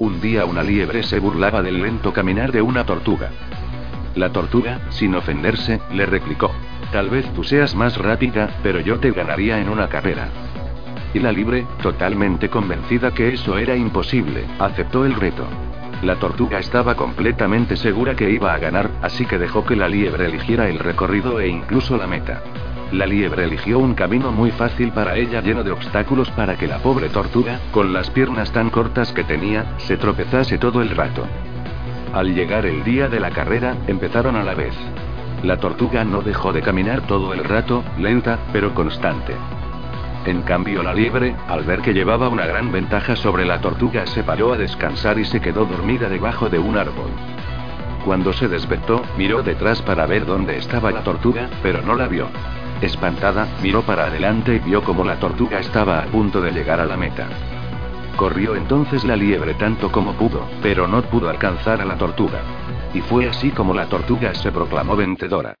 Un día una liebre se burlaba del lento caminar de una tortuga. La tortuga, sin ofenderse, le replicó. Tal vez tú seas más rápida, pero yo te ganaría en una carrera. Y la libre, totalmente convencida que eso era imposible, aceptó el reto. La tortuga estaba completamente segura que iba a ganar, así que dejó que la liebre eligiera el recorrido e incluso la meta. La liebre eligió un camino muy fácil para ella lleno de obstáculos para que la pobre tortuga, con las piernas tan cortas que tenía, se tropezase todo el rato. Al llegar el día de la carrera, empezaron a la vez. La tortuga no dejó de caminar todo el rato, lenta, pero constante. En cambio la liebre, al ver que llevaba una gran ventaja sobre la tortuga, se paró a descansar y se quedó dormida debajo de un árbol. Cuando se despertó, miró detrás para ver dónde estaba la tortuga, pero no la vio. Espantada, miró para adelante y vio como la tortuga estaba a punto de llegar a la meta. Corrió entonces la liebre tanto como pudo, pero no pudo alcanzar a la tortuga. Y fue así como la tortuga se proclamó vencedora.